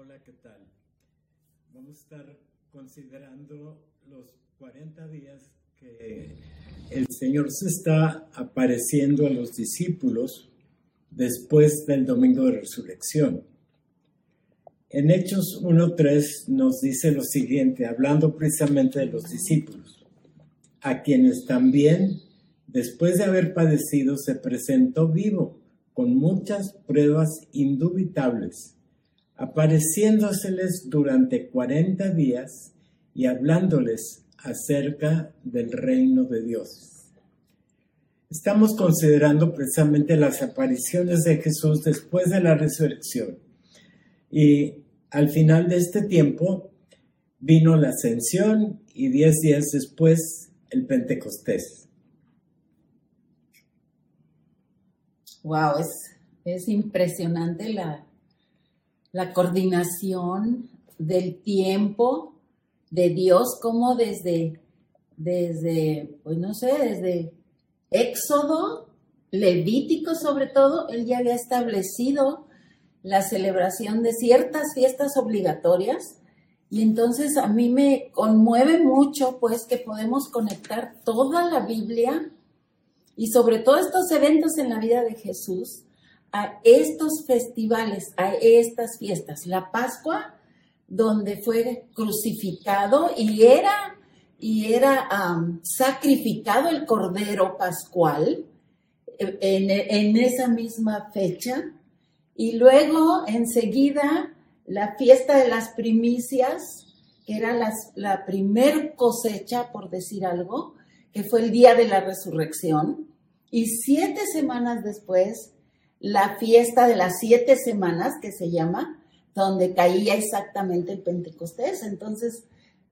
Hola, ¿qué tal? Vamos a estar considerando los 40 días que el Señor se está apareciendo a los discípulos después del domingo de resurrección. En Hechos 1.3 nos dice lo siguiente, hablando precisamente de los discípulos, a quienes también, después de haber padecido, se presentó vivo, con muchas pruebas indubitables, apareciéndoseles durante 40 días y hablándoles acerca del reino de Dios. Estamos considerando precisamente las apariciones de Jesús después de la resurrección. Y al final de este tiempo vino la ascensión y diez días después el Pentecostés. Wow, es, es impresionante la, la coordinación del tiempo de Dios, como desde, desde, pues no sé, desde Éxodo, Levítico sobre todo, él ya había establecido la celebración de ciertas fiestas obligatorias. Y entonces a mí me conmueve mucho pues que podemos conectar toda la Biblia y sobre todo estos eventos en la vida de Jesús a estos festivales, a estas fiestas. La Pascua donde fue crucificado y era, y era sacrificado el Cordero Pascual en, en, esa misma fecha. Y luego, enseguida, la fiesta de las primicias, que era la primer cosecha, por decir algo, que fue el día de la resurrección. Y siete semanas después, la fiesta de las siete semanas, que se llama, donde caía exactamente el Pentecostés. Entonces,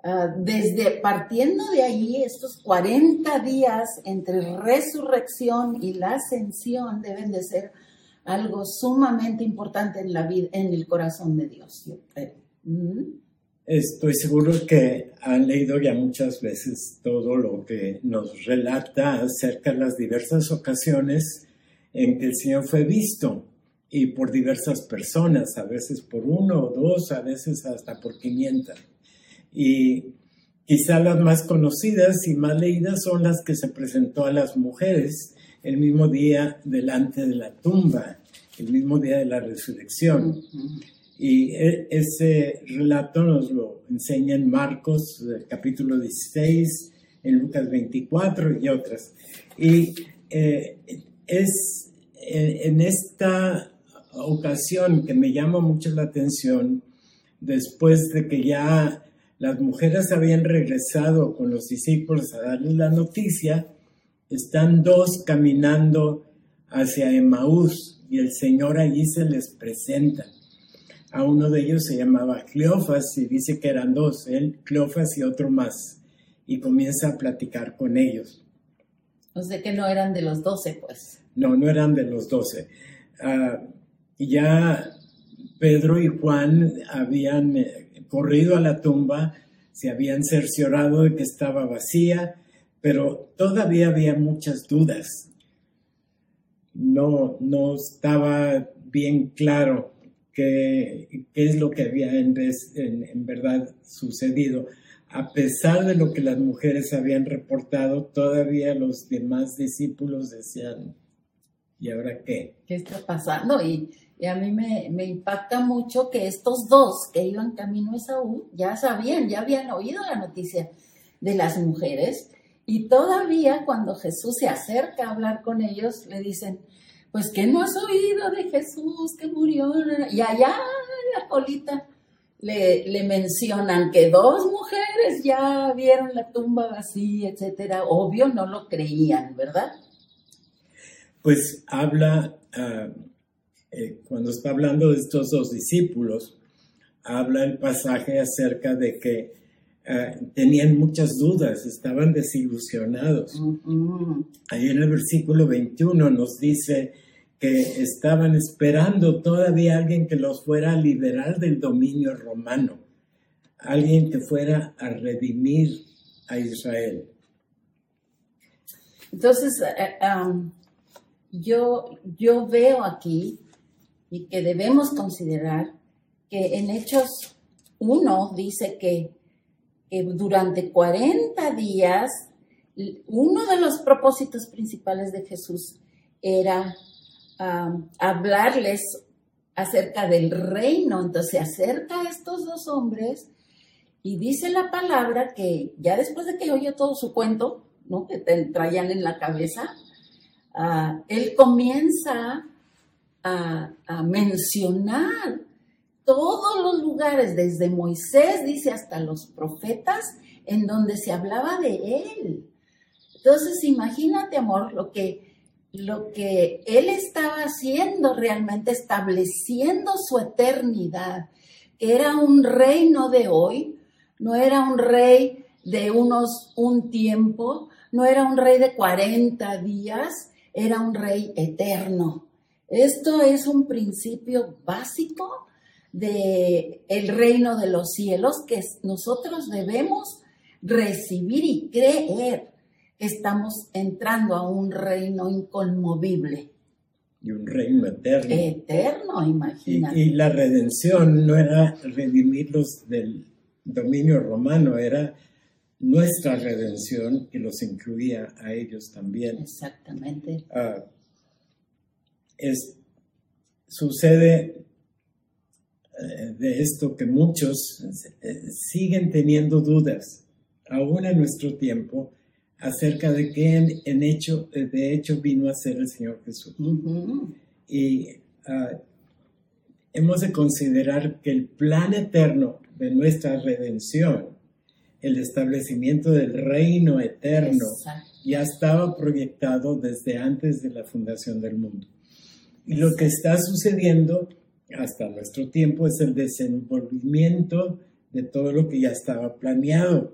ah, desde partiendo de ahí, estos 40 días entre resurrección y la ascensión deben de ser algo sumamente importante en la vida, en el corazón de Dios, Estoy seguro que han leído ya muchas veces todo lo que nos relata acerca de las diversas ocasiones en que el Señor fue visto y por diversas personas, a veces por uno o dos, a veces hasta por 500. Y quizá las más conocidas y más leídas son las que se presentó a las mujeres el mismo día delante de la tumba, el mismo día de la resurrección. Y e, ese relato nos lo enseña en Marcos capítulo 16, en Lucas 24 y otras. Y eh, es en esta ocasión que me llama mucho la atención, después de que ya las mujeres habían regresado con los discípulos a darles la noticia, están dos caminando hacia Emaús y el Señor allí se les presenta. A uno de ellos se llamaba Cleofas y dice que eran dos, él, Cleofas y otro más, y comienza a platicar con ellos. O sea que no eran de los doce, pues. No, no eran de los doce. Ah, y ya Pedro y Juan habían eh, corrido a la tumba, se habían cerciorado de que estaba vacía, pero todavía había muchas dudas. No, no estaba bien claro qué, qué es lo que había en, en verdad sucedido. A pesar de lo que las mujeres habían reportado, todavía los demás discípulos decían, ¿y ahora qué? ¿Qué está pasando? Y, a mí me, impacta mucho que estos dos que iban camino a Saúl ya sabían, ya habían oído la noticia de las mujeres y todavía cuando Jesús se acerca a hablar con ellos le dicen, pues que no has oído de Jesús que murió y allá la colita le, le, mencionan que dos mujeres ya vieron la tumba vacía, etcétera. Obvio no lo creían, ¿verdad? Pues habla ah, eh, cuando está hablando de estos dos discípulos, habla el pasaje acerca de que eh, tenían muchas dudas, estaban desilusionados. Ahí en el versículo 21 nos dice que estaban esperando todavía alguien que los fuera a liberar del dominio romano, alguien que fuera a redimir a Israel. Entonces, eh, um, yo, yo veo aquí y que debemos considerar que en Hechos 1 dice que, que durante 40 días uno de los propósitos principales de Jesús era hablarles acerca del reino. Entonces se acerca a estos dos hombres y dice la palabra que ya después de que oye todo su cuento, ¿no? que te traían en la cabeza, ah, él comienza a, a mencionar todos los lugares, desde Moisés, dice, hasta los profetas, en donde se hablaba de él. Entonces, imagínate, amor, lo que, lo que él estaba haciendo realmente, estableciendo su eternidad, era un reino de hoy, no era un rey de unos un tiempo, no era un rey de 40 días, era un rey eterno. Esto es un principio básico de el reino de los cielos que nosotros debemos recibir y creer estamos entrando a un reino inconmovible. Y un reino eterno. Eterno, imagínate. Y, la redención no era redimirlos del dominio romano, era nuestra redención que los incluía a ellos también. Exactamente. Ah, es, sucede eh, de esto que muchos eh, siguen teniendo dudas, aún en nuestro tiempo, acerca de qué en, hecho, de hecho vino a ser el Señor Jesús. Y ah, hemos de considerar que el plan eterno de nuestra redención, el establecimiento del reino eterno, ya estaba proyectado desde antes de la fundación del mundo. Y lo que está sucediendo hasta nuestro tiempo es el desenvolvimiento de todo lo que ya estaba planeado.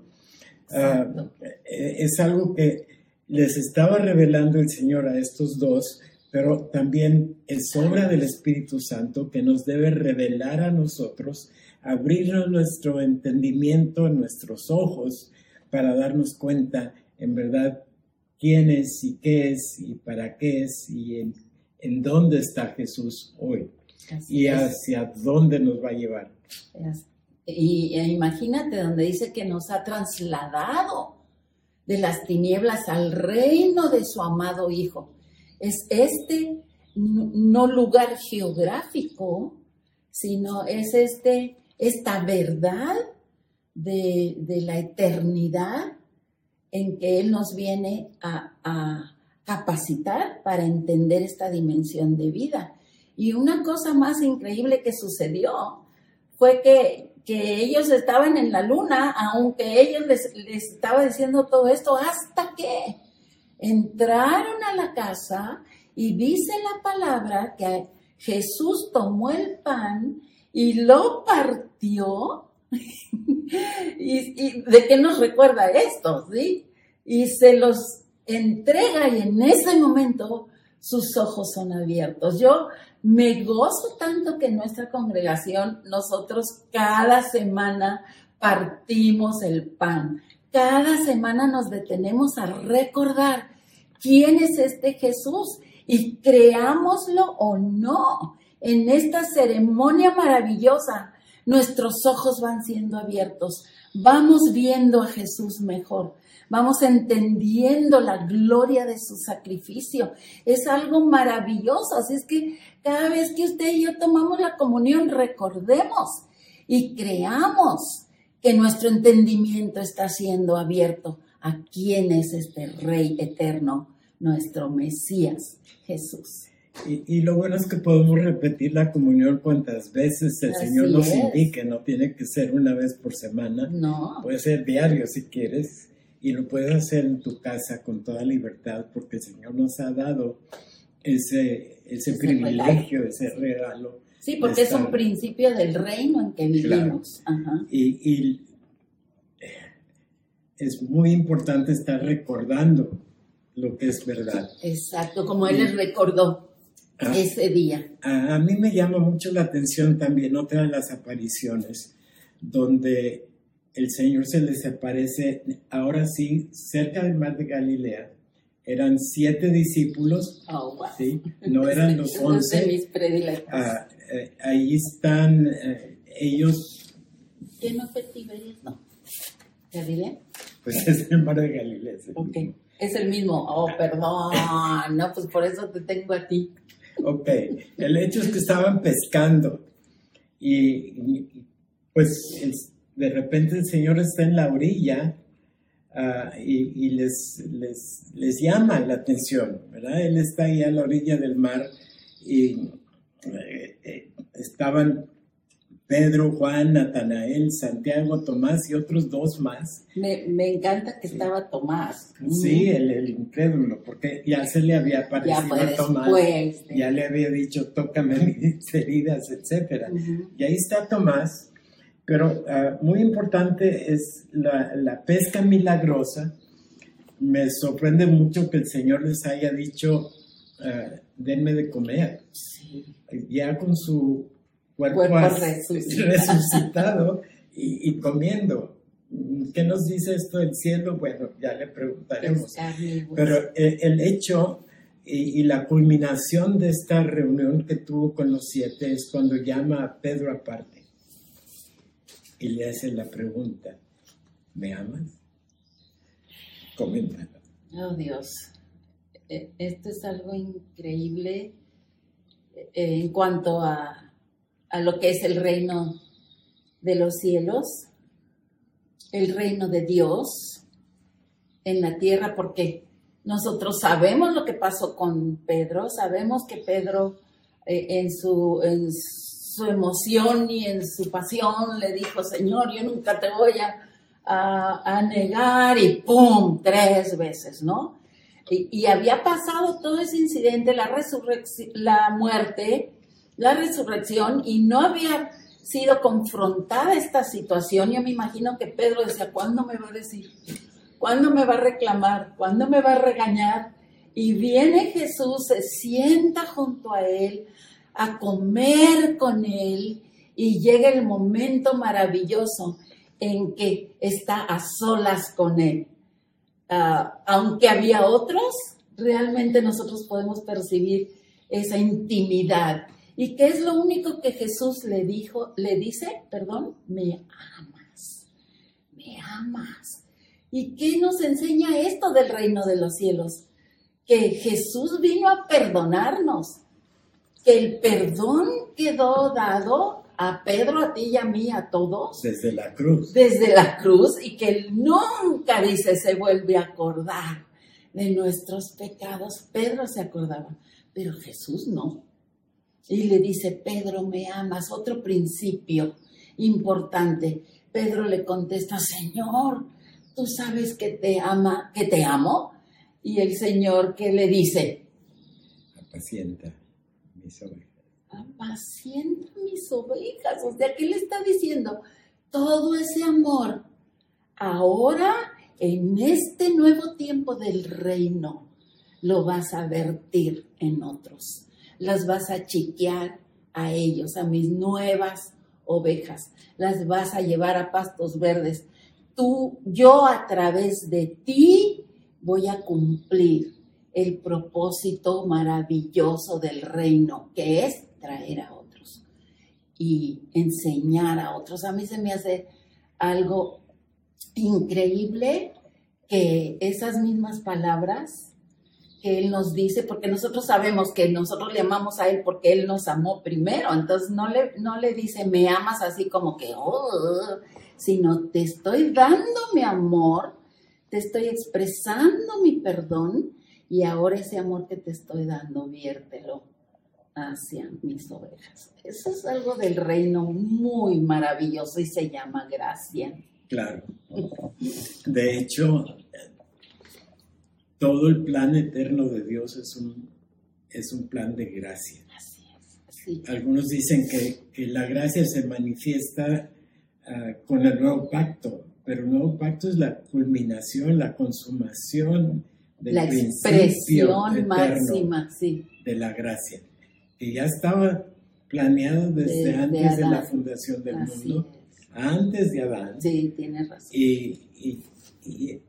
Ah, eh, es algo que les estaba revelando el Señor a estos dos, pero también es obra del Espíritu Santo que nos debe revelar a nosotros, abrirnos nuestro entendimiento, nuestros ojos, para darnos cuenta en verdad quién es y qué es y para qué es y en, dónde está Jesús hoy y hacia dónde nos va a llevar. Y e imagínate donde dice que nos ha trasladado de las tinieblas al reino de su amado Hijo. Es este no lugar geográfico, sino es este, esta verdad de, la eternidad en que Él nos viene a, a capacitar para entender esta dimensión de vida. Y una cosa más increíble que sucedió fue que que ellos estaban en la luna, aunque ellos les, estaba diciendo todo esto, hasta que entraron a la casa y dice la palabra que Jesús tomó el pan y lo partió. y, de qué nos recuerda esto? ¿sí? Y se los entrega y en ese momento sus ojos son abiertos. Yo me gozo tanto que en nuestra congregación nosotros cada semana partimos el pan. Cada semana nos detenemos a recordar quién es este Jesús y creámoslo o no. En esta ceremonia maravillosa, nuestros ojos van siendo abiertos. Vamos viendo a Jesús mejor vamos entendiendo la gloria de su sacrificio. Es algo maravilloso. Así es que cada vez que usted y yo tomamos la comunión, recordemos y creamos que nuestro entendimiento está siendo abierto a quién es este Rey eterno, nuestro Mesías, Jesús. Y, lo bueno es que podemos repetir la comunión cuantas veces el Señor nos indique, no tiene que ser una vez por semana, no. puede ser diario si quieres y lo puedes hacer en tu casa con toda libertad porque el Señor nos ha dado ese, ese, privilegio, ese regalo. Sí, porque es un principio del reino en que vivimos. Y, es muy importante estar recordando lo que es verdad. Exacto, como Él les recordó ah. ese día. A, a, mí me llama mucho la atención también otra de las apariciones donde el Señor se les aparece, ahora sí, cerca del mar de Galilea. Eran siete discípulos, oh, ¿sí? no eran los once. Mis ah, eh, ahí están eh, ellos... ¿Qué no fue Tiberias? No. ¿Galilea? Pues es el mar de Galilea. es el Ok. mismo. Es el mismo. Oh, perdón. No, pues por eso te tengo a ti. Ok, el hecho es que estaban pescando y, y, pues el- de repente el Señor está en la orilla ah, y, y les, les, les llama la atención, ¿verdad? Él está ahí a la orilla del mar y eh, eh, estaban Pedro, Juan, Natanael, Santiago, Tomás y otros dos más. Me, me encanta que estaba Tomás. Sí, el, el incrédulo, porque ya se le había aparecido a Tomás después. de- ya le había dicho, tócame mis heridas, etcétera. Ujú. Y ahí está Tomás, pero ah, muy importante es la, la pesca milagrosa. Me sorprende mucho que el Señor les haya dicho, ah, denme de comer, ya con su cuerpo, Cuerpo resucitado. resucitado y, y comiendo. ¿Qué nos dice esto del cielo? Bueno, ya le preguntaremos. Es carne y hueso. Pero eh, el hecho y, y la culminación de esta reunión que tuvo con los siete es cuando llama a Pedro aparte y le hace la pregunta, ¿me amas? Coméntalo. Oh Dios, Eh, esto es algo increíble eh, en cuanto a, a lo que es el reino de los cielos, el reino de Dios en la tierra, porque nosotros sabemos lo que pasó con Pedro, sabemos que Pedro eh, en, su, su emoción y en su pasión le dijo, Señor, yo nunca te voy a, a- negar y ¡pum! tres veces, ¿no? Y, había pasado todo ese incidente, la, la muerte, la resurrección, y no había sido confrontada esta situación. Yo me imagino que Pedro decía, ¿cuándo me va a decir? ¿Cuándo me va a reclamar? ¿Cuándo me va a regañar? Y viene Jesús, se sienta junto a él a comer con él y llega el momento maravilloso en que está a solas con él. Ah, aunque había otros, realmente nosotros podemos percibir esa intimidad. ¿Y qué es lo único que Jesús le dijo? Le dice, perdón, me amas, me amas. ¿Y qué nos enseña esto del reino de los cielos? Que Jesús vino a perdonarnos, que el perdón quedó dado a Pedro, a ti y a mí, a todos, Desde la cruz. desde la cruz y que Él nunca, dice, se vuelve a acordar de nuestros pecados. Pedro se acordaba, pero Jesús no. Y le dice, Pedro, me amas. Otro principio importante. Pedro le contesta, Señor, tú sabes que te ama, que te amo. Y el Señor que le dice, Apacienta mis ovejas. apacienta mis ovejas. O sea, ¿qué le está diciendo? Todo ese amor, ahora en este nuevo tiempo del reino, lo vas a vertir en otros. Las vas a chiquear a ellos, a mis nuevas ovejas. Las vas a llevar a pastos verdes. Tú, yo a través de ti voy a cumplir el propósito maravilloso del reino, que es traer a otros y enseñar a otros. A mí se me hace algo increíble que esas mismas palabras que Él nos dice, porque nosotros sabemos que nosotros le amamos a Él porque Él nos amó primero, entonces no le, no le dice me amas así como que, oh, sino te estoy dando mi amor, te estoy expresando mi perdón y ahora ese amor que te estoy dando, viértelo hacia mis ovejas. Eso es algo del reino muy maravilloso y se llama gracia. Claro. De hecho, todo el plan eterno de Dios es un, es un plan de gracia. Así es. Algunos dicen que, que la gracia se manifiesta ah, con el nuevo pacto, pero el nuevo pacto es la culminación, la consumación La expresión máxima, sí. de la gracia, que ya estaba planeado desde, Desde antes de la fundación del Así mundo, es. antes de Adán. Sí, tienes razón. Y, y- y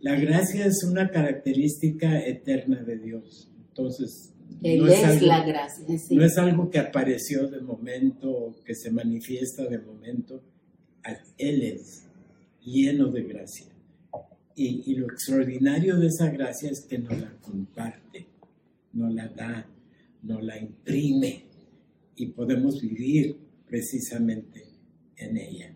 la gracia es una característica eterna de Dios. Entonces, Él no es, algo- la gracia. sí. No es algo que apareció de momento, que se manifiesta de momento. Él es lleno de gracia. Y, lo extraordinario de esa gracia es que nos la comparte, nos la da, nos la imprime y podemos vivir precisamente en ella.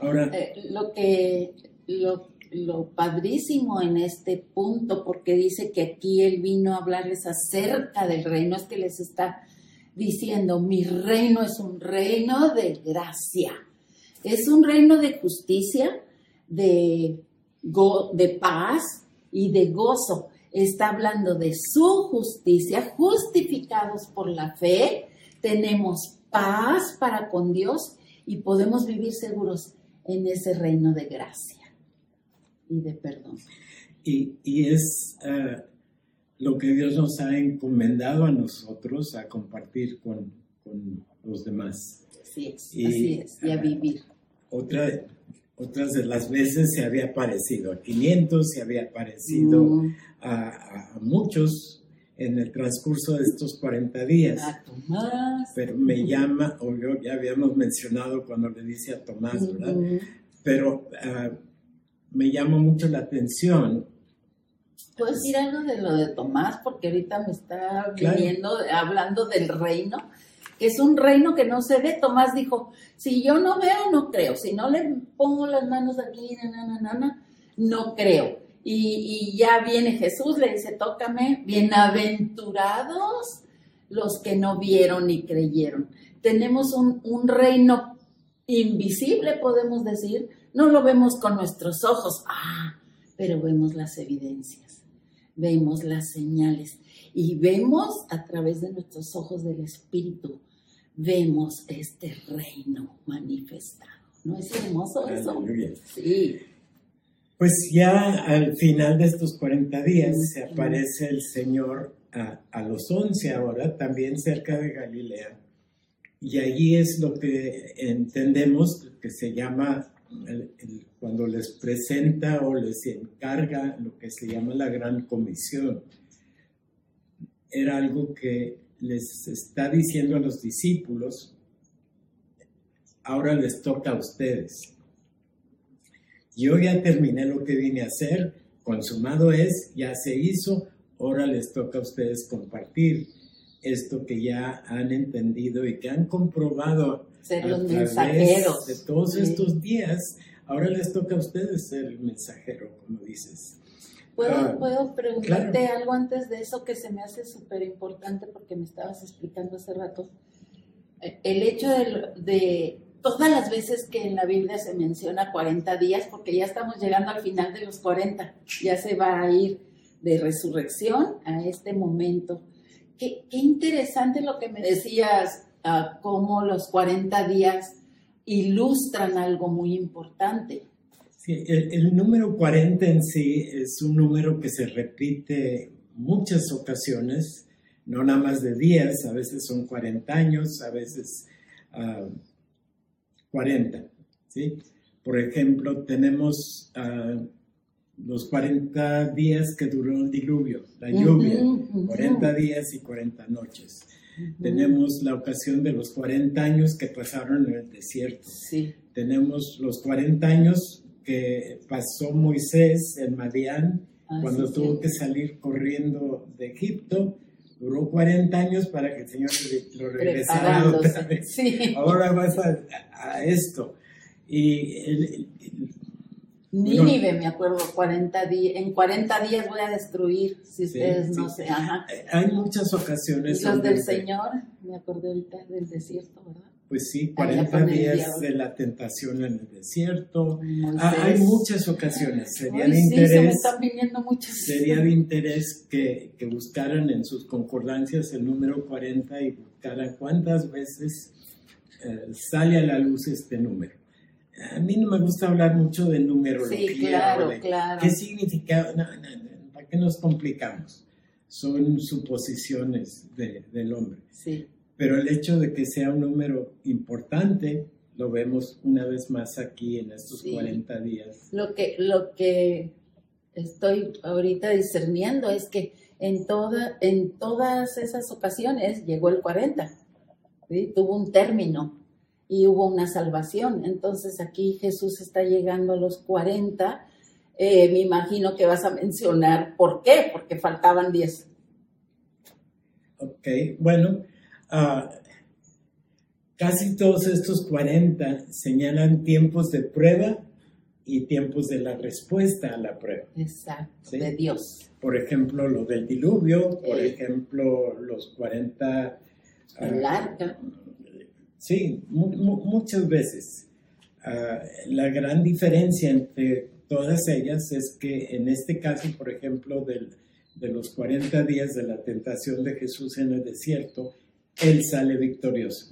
Ahora, Eh, lo que lo, lo padrísimo en este punto, porque dice que aquí él vino a hablarles acerca del reino, es que les está diciendo, mi reino es un reino de gracia, es un reino de justicia, de, go- de paz y de gozo. Está hablando de su justicia, justificados por la fe, tenemos paz para con Dios y podemos vivir seguros en ese reino de gracia y de perdón. Y, y es ah, lo que Dios nos ha encomendado a nosotros a compartir con, con los demás. Así es, Y- así es, y a vivir. Otra, otras de las veces se había parecido a 500, se había parecido Mm, a, muchos en el transcurso de estos 40 días. a Tomás. Pero me llama, o yo ya habíamos mencionado cuando le dice a Tomás, ¿verdad? Pero ah, me llama mucho la atención ¿Puedo decir algo de lo de Tomás? Porque ahorita me está Claro. viniendo, hablando del reino, es un reino que no se ve. Tomás dijo, si yo no veo, no creo. Si no le pongo las manos aquí, no creo. Y, y ya viene Jesús, le dice, tócame, bienaventurados los que no vieron ni creyeron. Tenemos un, un reino invisible, podemos decir, no lo vemos con nuestros ojos, ah, pero vemos las evidencias, vemos las señales y vemos a través de nuestros ojos del Espíritu, vemos este reino manifestado. ¿No es hermoso eso? Sí, Pues ya al final de estos 40 días se aparece el Señor a, a los 11 ahora, también cerca de Galilea. Y allí es lo que entendemos que se llama, el- el- cuando les presenta o les encarga lo que se llama la gran comisión. Era algo que les está diciendo a los discípulos, ahora les toca a ustedes. Yo ya terminé lo que vine a hacer, consumado es, ya se hizo, ahora les toca a ustedes compartir esto que ya han entendido y que han comprobado ser a los través mensajeros. de todos Sí. estos días. Ahora les toca a ustedes ser el mensajero, como dices. ¿Puedo, puedo preguntarte algo antes de eso que se me hace súper importante porque me estabas explicando hace rato? Eh, El hecho de, de todas las veces que en la Biblia se menciona 40 días, porque ya estamos llegando al final de los 40, ya se va a ir de resurrección a este momento. Qué, qué interesante lo que me decías, ah, cómo los 40 días ilustran algo muy importante. Sí, el, el número 40 en sí es un número que se repite muchas ocasiones, no nada más de días, a veces son 40 años, a veces ah, 40. ¿sí? Por ejemplo, tenemos ah, los 40 días que duró el diluvio, la lluvia, Ujú, ujú. 40 días y 40 noches. Tenemos la ocasión de los 40 años que pasaron en el desierto. Sí. Tenemos los 40 años que pasó Moisés en Madián Ah, cuando sí, tuvo sí. que salir corriendo de Egipto. Duró 40 años para que el Señor lo regresara otra vez. Sí. Ahora vas a, a esto. Y el- el- Nínive, me acuerdo, 40 días, en 40 días voy a destruir, si Sí, ustedes no sí. sé, ajá. hay muchas ocasiones. los del Señor, me acordé ahorita del desierto, ¿verdad? Pues sí, Allá 40 con el días de la tentación en el desierto. Ah, hay muchas ocasiones. Sería Ay, de sí, se interés. están viniendo muchas. Sería de interés que, que buscaran en sus concordancias el número 40 y buscaran cuántas veces eh, sale a la luz este número. A mí no me gusta hablar mucho de numerología. Sí, claro, de claro. ¿Qué significa? No, no, no, ¿Para qué nos complicamos? Son suposiciones de- del hombre. Sí, Pero el hecho de que sea un número importante, lo vemos una vez más aquí en estos Sí. 40 días. lo que, lo que estoy ahorita discerniendo es que en, toda, en todas esas ocasiones llegó el 40, tuvo un término y hubo una salvación. Entonces aquí Jesús está llegando a los 40. Eh, me imagino que vas a mencionar por qué, porque faltaban 10. Ok, bueno, uh, Casi todos estos 40 señalan tiempos de prueba y tiempos de la respuesta a la prueba. Exacto, de Dios. Por ejemplo, lo del diluvio, por ejemplo, los 40... El ah, arca. sí, muchas veces. Ah, la gran diferencia entre todas ellas es que en este caso, por ejemplo, del, de los 40 días de la tentación de Jesús en el desierto, él sale victorioso.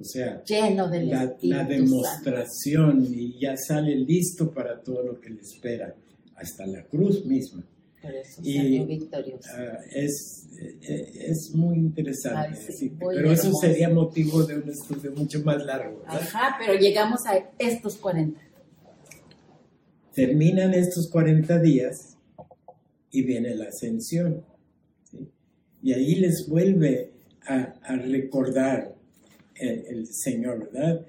O sea, lleno de la, la demostración y ya sale listo para todo lo que le espera, hasta la cruz misma. Por eso y, victorioso. Ah, es, eh, es, muy interesante, pero eso sería motivo de un estudio mucho más largo. Ajá, pero llegamos a estos 40. Terminan estos 40 días y viene la ascensión. Y ahí les vuelve a, recordar el, Señor, ¿verdad?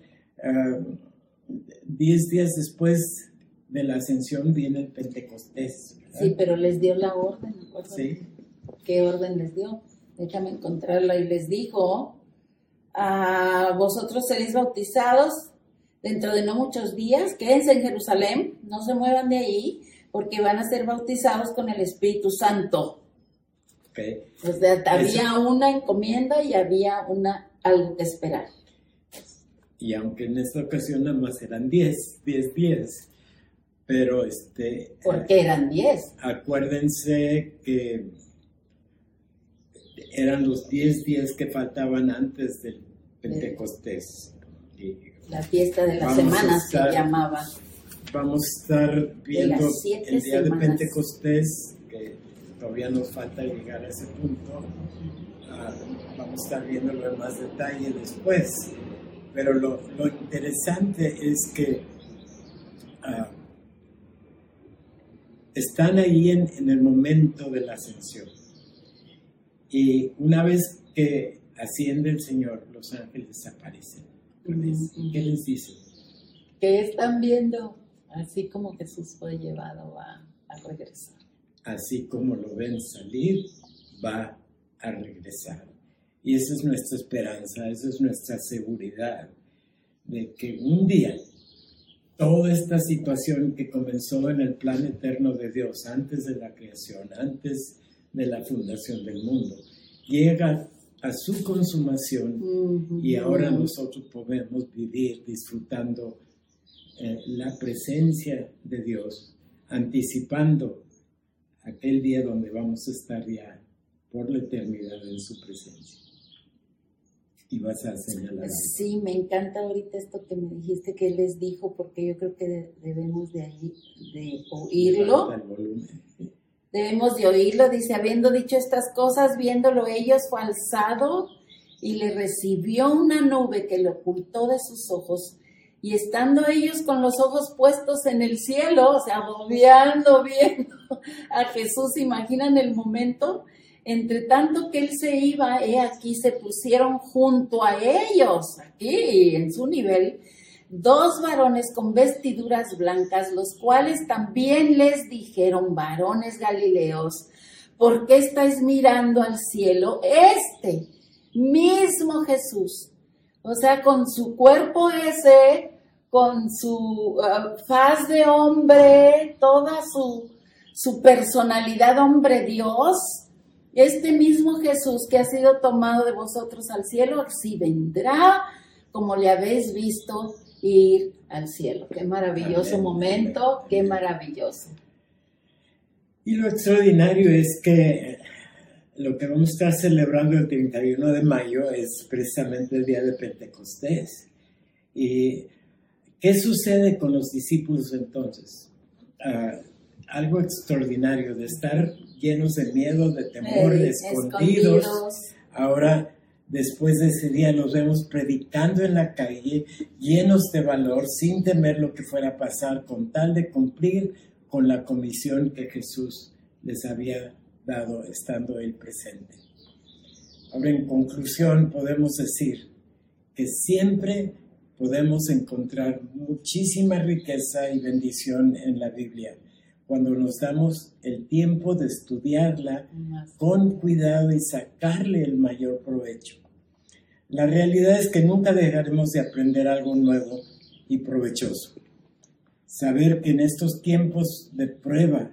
Diez días después de la ascensión viene el Pentecostés. Sí, pero les dio la orden, Sí. ¿Qué orden les dio? Déjame encontrarla y les dijo, a vosotros seréis bautizados dentro de no muchos días, quédense en Jerusalén, no se muevan de ahí, porque van a ser bautizados con el Espíritu Santo. O sea, había una encomienda y había una, algo que esperar. Y aunque en esta ocasión nada más eran 10, 10, 10, pero este... ¿Por qué eran 10? Acuérdense que eran los 10 días que faltaban antes del Pentecostés. la fiesta de las semanas se llamaba. Vamos a estar viendo el día de Pentecostés, que todavía nos falta llegar a ese punto. Ah, vamos a estar viéndolo en más detalle después. Pero lo, interesante es que ah, están ahí en, el momento de la ascensión. Y una vez que asciende el Señor, los ángeles aparecen. ¿Qué les dicen? Que están viendo, así como Jesús fue llevado a regresar así como lo ven salir, va a regresar. Y esa es nuestra esperanza, esa es nuestra seguridad de que un día toda esta situación que comenzó en el plan eterno de Dios, antes de la creación, antes de la fundación del mundo, llega a su consumación y ahora nosotros podemos vivir disfrutando eh, la presencia de Dios, anticipando aquel día donde vamos a estar ya por la eternidad en su presencia. Y vas a señalar. Sí, me encanta ahorita esto que me dijiste que él les dijo, porque yo creo que debemos de, ahí, de oírlo. Debemos de oírlo, dice, habiendo dicho estas cosas, viéndolo ellos fue alzado y le recibió una nube que le ocultó de sus ojos y estando ellos con los ojos puestos en el cielo, o sea, bobeando, viendo a Jesús, imaginan el momento, entre tanto que él se iba, he aquí se pusieron junto a ellos, aquí en su nivel, dos varones con vestiduras blancas, los cuales también les dijeron, varones galileos, ¿por qué estáis mirando al cielo? Este mismo Jesús o sea, con su cuerpo ese, con su uh, faz de hombre, toda su, su personalidad hombre Dios, este mismo Jesús que ha sido tomado de vosotros al cielo, así vendrá como le habéis visto ir al cielo. Qué maravilloso momento, qué maravilloso. Y lo extraordinario es que lo que vamos a estar celebrando el 31 de mayo es precisamente el día de Pentecostés. ¿Y qué sucede con los discípulos entonces? Ah, algo extraordinario de estar llenos de miedo, de temor, de escondidos. Ahora, después de ese día, nos vemos predicando en la calle, llenos de valor, sin temer lo que fuera a pasar, con tal de cumplir con la comisión que Jesús les había dado estando él presente. Ahora, en conclusión, podemos decir que siempre podemos encontrar muchísima riqueza y bendición en la Biblia cuando nos damos el tiempo de estudiarla con cuidado y sacarle el mayor provecho. La realidad es que nunca dejaremos de aprender algo nuevo y provechoso. Saber que en estos tiempos de prueba,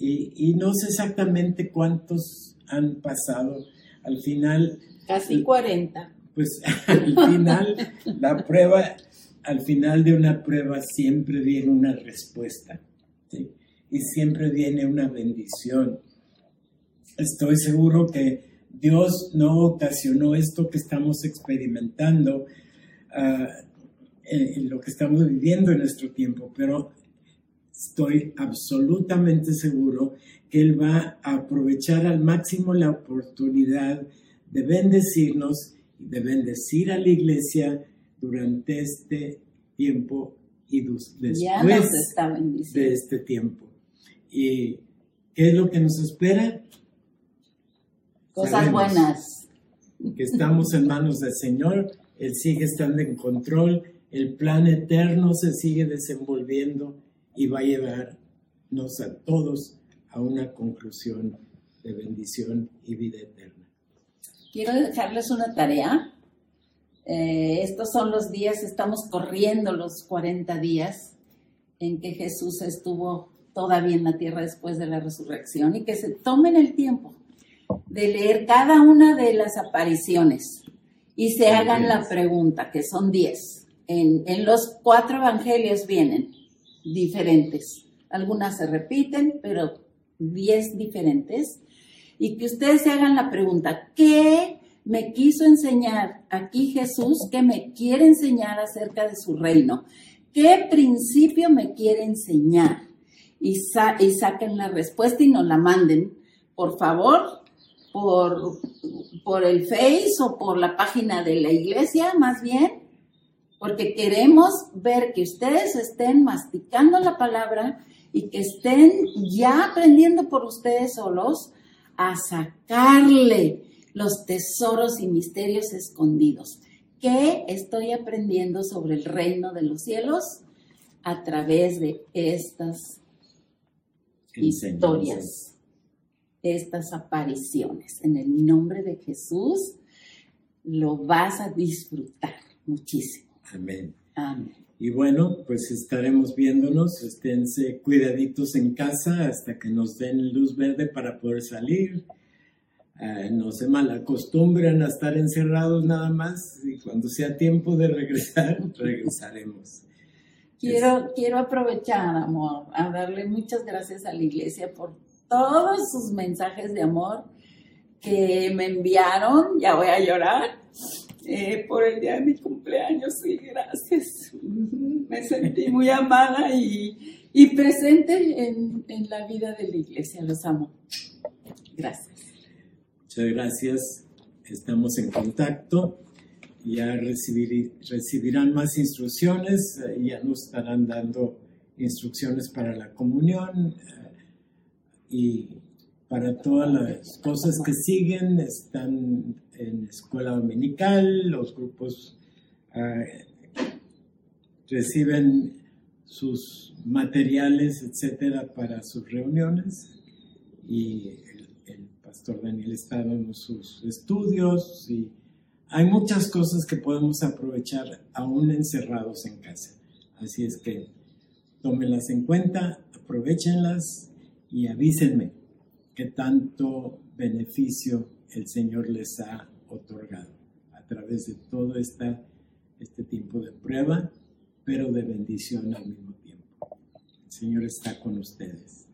y, no sé exactamente cuántos han pasado, al final... Casi 40. Pues al final, la prueba, al final de una prueba siempre viene una respuesta. ¿sí? y siempre viene una bendición. Estoy seguro que Dios no ocasionó esto que estamos experimentando, ah, en, lo que estamos viviendo en nuestro tiempo, pero estoy absolutamente seguro que Él va a aprovechar al máximo la oportunidad de bendecirnos y de bendecir a la iglesia durante este tiempo y después de este tiempo. ¿Y qué es lo que nos espera? Cosas buenas. Que estamos en manos del Señor, Él sigue estando en control, el plan eterno se sigue desenvolviendo y va a llevarnos a todos a una conclusión de bendición y vida eterna. Quiero dejarles una tarea. Eh, estos son los días, estamos corriendo los 40 días en que Jesús estuvo todavía en la tierra después de la resurrección y que se tomen el tiempo de leer cada una de las apariciones y se hagan la pregunta, que son diez. En, en los cuatro evangelios vienen diferentes. Algunas se repiten, pero diez diferentes. Y que ustedes se hagan la pregunta, ¿qué me quiso enseñar aquí Jesús? ¿Qué me quiere enseñar acerca de su reino? ¿Qué principio me quiere enseñar? y, saquen la respuesta y nos la manden, por favor, por, por el Face o por la página de la iglesia, más bien, porque queremos ver que ustedes estén masticando la palabra y que estén ya aprendiendo por ustedes solos a sacarle los tesoros y misterios escondidos. ¿Qué estoy aprendiendo sobre el reino de los cielos? A través de estas historias, estas apariciones. En el nombre de Jesús lo vas a disfrutar muchísimo. Amén. Amén. Y bueno, pues estaremos viéndonos, esténse cuidaditos en casa hasta que nos den luz verde para poder salir. Eh, no se malacostumbran a estar encerrados nada más y cuando sea tiempo de regresar, regresaremos. Quiero, quiero aprovechar, amor, a darle muchas gracias a la iglesia por todos sus mensajes de amor que me enviaron. Ya voy a llorar. Eh, por el día de mi cumpleaños y gracias. Me sentí muy amada y, y presente en, en, la vida de la iglesia. Los amo. Gracias. Muchas gracias. Estamos en contacto ya recibirán más instrucciones, eh, ya nos estarán dando instrucciones para la comunión eh, y para todas las cosas que siguen están en escuela dominical, los grupos eh, reciben sus materiales, etcétera, para sus reuniones y el, el pastor Daniel está dando sus estudios y hay muchas cosas que podemos aprovechar aún encerrados en casa. Así es que tómenlas en cuenta, aprovechenlas y avísenme qué tanto beneficio el Señor les ha otorgado a través de todo este tiempo de prueba, pero de bendición al mismo tiempo. El Señor está con ustedes.